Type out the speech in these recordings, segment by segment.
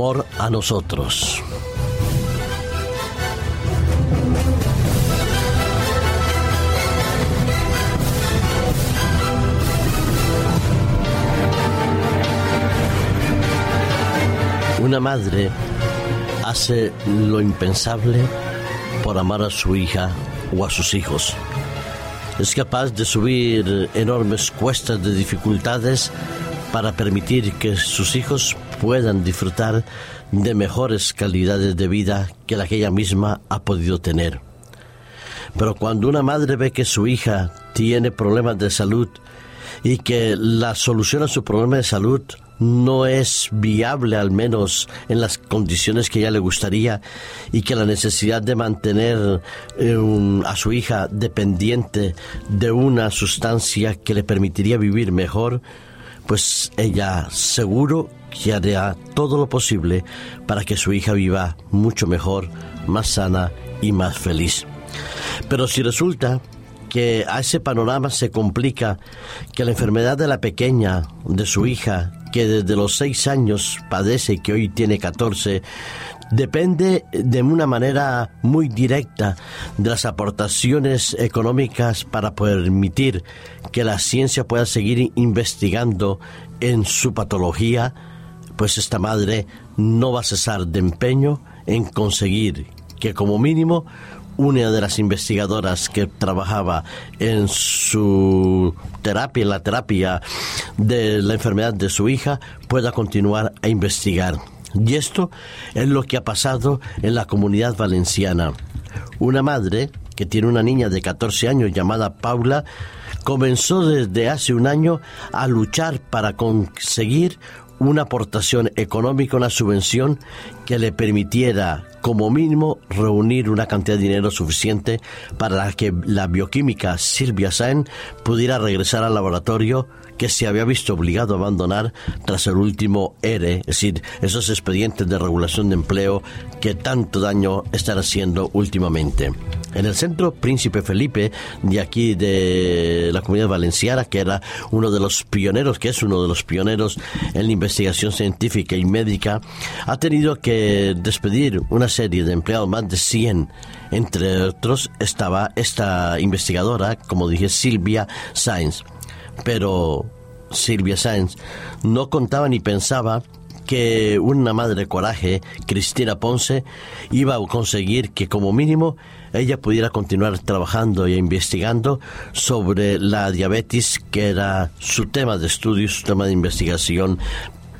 a nosotros. Una madre hace lo impensable por amar a su hija o a sus hijos. Es capaz de subir enormes cuestas de dificultades para permitir que sus hijos puedan disfrutar de mejores calidades de vida que la que ella misma ha podido tener. Pero cuando una madre ve que su hija tiene problemas de salud y que la solución a su problema de salud no es viable al menos en las condiciones que ella le gustaría y que la necesidad de mantener eh, a su hija dependiente de una sustancia que le permitiría vivir mejor, pues ella seguro que hará todo lo posible para que su hija viva mucho mejor, más sana y más feliz. Pero si resulta que a ese panorama se complica que la enfermedad de la pequeña, de su hija, que desde los seis años padece que hoy tiene 14, depende de una manera muy directa de las aportaciones económicas para permitir que la ciencia pueda seguir investigando en su patología, pues esta madre no va a cesar de empeño en conseguir que como mínimo una de las investigadoras que trabajaba en su terapia, la terapia de la enfermedad de su hija, pueda continuar a investigar. Y esto es lo que ha pasado en la comunidad valenciana. Una madre que tiene una niña de 14 años llamada Paula, comenzó desde hace un año a luchar para conseguir una aportación económica, una subvención que le permitiera como mínimo reunir una cantidad de dinero suficiente para que la bioquímica Silvia Sain pudiera regresar al laboratorio que se había visto obligado a abandonar tras el último ERE, es decir, esos expedientes de regulación de empleo que tanto daño están haciendo últimamente. En el centro Príncipe Felipe, de aquí de la comunidad valenciana, que era uno de los pioneros, que es uno de los pioneros en la investigación científica y médica, ha tenido que despedir una serie de empleados, más de 100. Entre otros estaba esta investigadora, como dije, Silvia Sainz pero Silvia Sáenz no contaba ni pensaba que una madre coraje, Cristina Ponce, iba a conseguir que como mínimo ella pudiera continuar trabajando e investigando sobre la diabetes, que era su tema de estudio, su tema de investigación,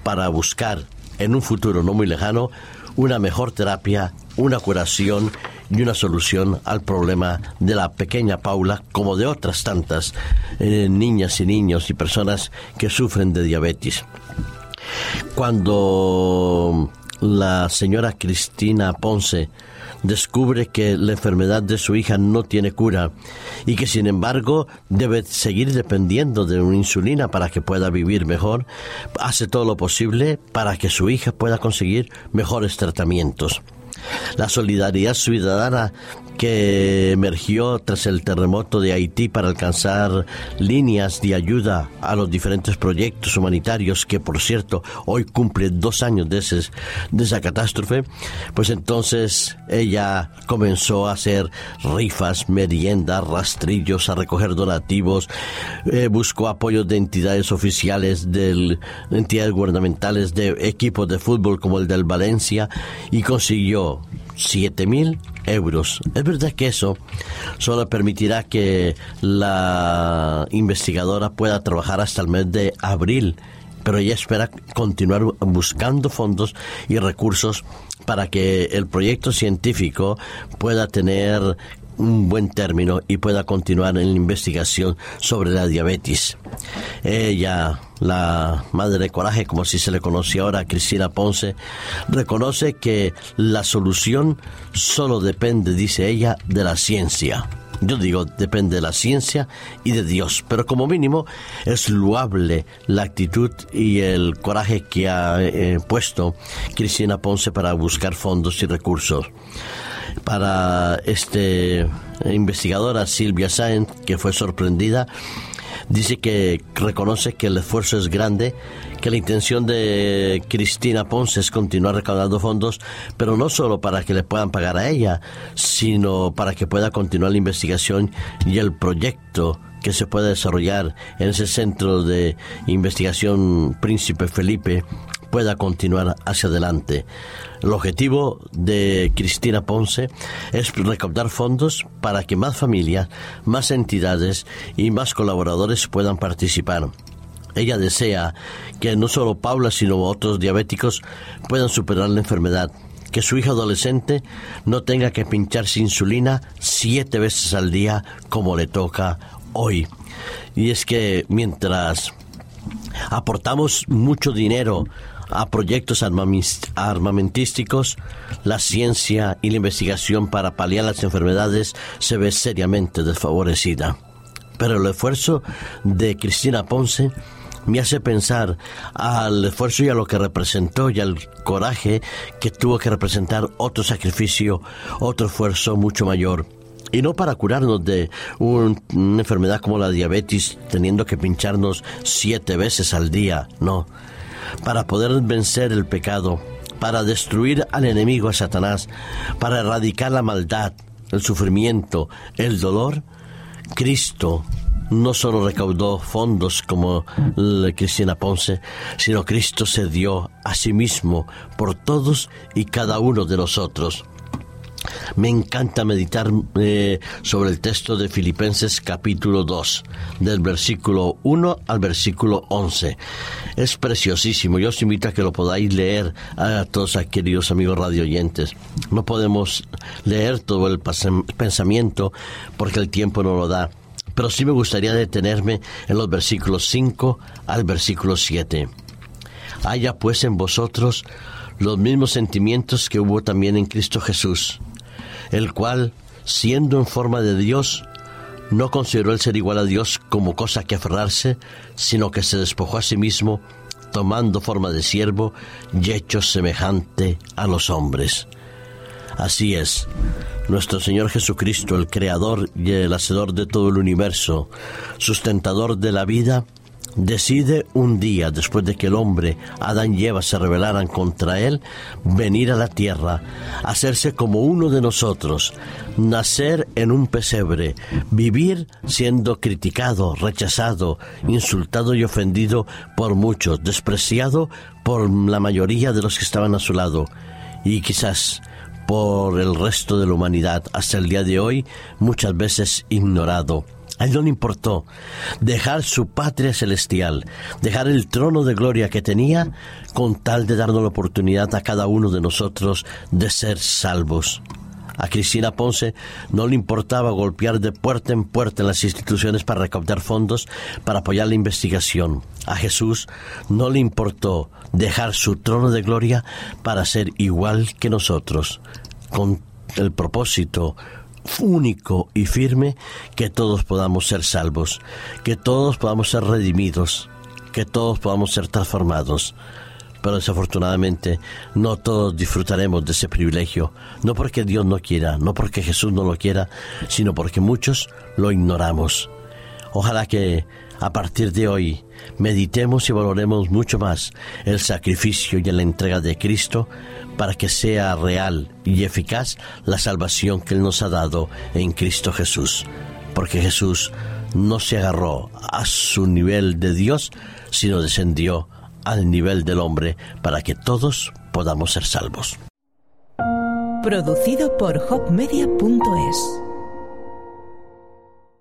para buscar en un futuro no muy lejano una mejor terapia, una curación y una solución al problema de la pequeña Paula, como de otras tantas eh, niñas y niños y personas que sufren de diabetes. Cuando la señora Cristina Ponce descubre que la enfermedad de su hija no tiene cura y que sin embargo debe seguir dependiendo de una insulina para que pueda vivir mejor, hace todo lo posible para que su hija pueda conseguir mejores tratamientos. La solidaridad ciudadana que emergió tras el terremoto de Haití para alcanzar líneas de ayuda a los diferentes proyectos humanitarios, que por cierto hoy cumple dos años de, esa catástrofe, pues entonces ella comenzó a hacer rifas, meriendas, rastrillos, a recoger donativos, eh, buscó apoyo de entidades oficiales, de entidades gubernamentales, de equipos de fútbol como el del Valencia y consiguió siete mil euros. Es verdad que eso solo permitirá que la investigadora pueda trabajar hasta el mes de abril, pero ella espera continuar buscando fondos y recursos para que el proyecto científico pueda tener un buen término y pueda continuar en la investigación sobre la diabetes. Ella, la madre de coraje, como si se le conoce ahora, Cristina Ponce, reconoce que la solución solo depende, dice ella, de la ciencia. Yo digo, depende de la ciencia y de Dios, pero como mínimo es loable la actitud y el coraje que ha eh, puesto Cristina Ponce para buscar fondos y recursos para este investigadora Silvia Sáenz, que fue sorprendida dice que reconoce que el esfuerzo es grande, que la intención de Cristina Ponce es continuar recaudando fondos, pero no solo para que le puedan pagar a ella, sino para que pueda continuar la investigación y el proyecto que se pueda desarrollar en ese centro de investigación Príncipe Felipe pueda continuar hacia adelante. El objetivo de Cristina Ponce es recaudar fondos para que más familias, más entidades y más colaboradores puedan participar. Ella desea que no solo Paula, sino otros diabéticos puedan superar la enfermedad, que su hija adolescente no tenga que pincharse insulina siete veces al día como le toca hoy. Y es que mientras aportamos mucho dinero a proyectos armamentísticos, la ciencia y la investigación para paliar las enfermedades se ve seriamente desfavorecida. Pero el esfuerzo de Cristina Ponce me hace pensar al esfuerzo y a lo que representó y al coraje que tuvo que representar otro sacrificio, otro esfuerzo mucho mayor. Y no para curarnos de una enfermedad como la diabetes, teniendo que pincharnos siete veces al día, no para poder vencer el pecado, para destruir al enemigo, a Satanás, para erradicar la maldad, el sufrimiento, el dolor, Cristo no solo recaudó fondos como Cristina Ponce, sino Cristo se dio a sí mismo por todos y cada uno de nosotros. Me encanta meditar eh, sobre el texto de Filipenses capítulo 2, del versículo 1 al versículo 11. Es preciosísimo. Yo os invito a que lo podáis leer a todos queridos amigos radio oyentes. No podemos leer todo el pensamiento porque el tiempo no lo da. Pero sí me gustaría detenerme en los versículos 5 al versículo 7. Haya pues en vosotros los mismos sentimientos que hubo también en Cristo Jesús el cual, siendo en forma de Dios, no consideró el ser igual a Dios como cosa que aferrarse, sino que se despojó a sí mismo, tomando forma de siervo y hecho semejante a los hombres. Así es, nuestro Señor Jesucristo, el Creador y el Hacedor de todo el universo, sustentador de la vida, decide un día, después de que el hombre, Adán y Eva, se rebelaran contra él, venir a la tierra, hacerse como uno de nosotros, nacer en un pesebre, vivir siendo criticado, rechazado, insultado y ofendido por muchos, despreciado por la mayoría de los que estaban a su lado, y quizás por el resto de la humanidad hasta el día de hoy muchas veces ignorado a él no le importó dejar su patria celestial, dejar el trono de gloria que tenía, con tal de darnos la oportunidad a cada uno de nosotros de ser salvos. A Cristina Ponce no le importaba golpear de puerta en puerta en las instituciones para recaudar fondos para apoyar la investigación. A Jesús no le importó dejar su trono de gloria para ser igual que nosotros, con el propósito único y firme que todos podamos ser salvos, que todos podamos ser redimidos, que todos podamos ser transformados. Pero desafortunadamente no todos disfrutaremos de ese privilegio, no porque Dios no quiera, no porque Jesús no lo quiera, sino porque muchos lo ignoramos. Ojalá que a partir de hoy meditemos y valoremos mucho más el sacrificio y la entrega de Cristo para que sea real y eficaz la salvación que Él nos ha dado en Cristo Jesús. Porque Jesús no se agarró a su nivel de Dios, sino descendió al nivel del hombre para que todos podamos ser salvos. Producido por hopmedia.es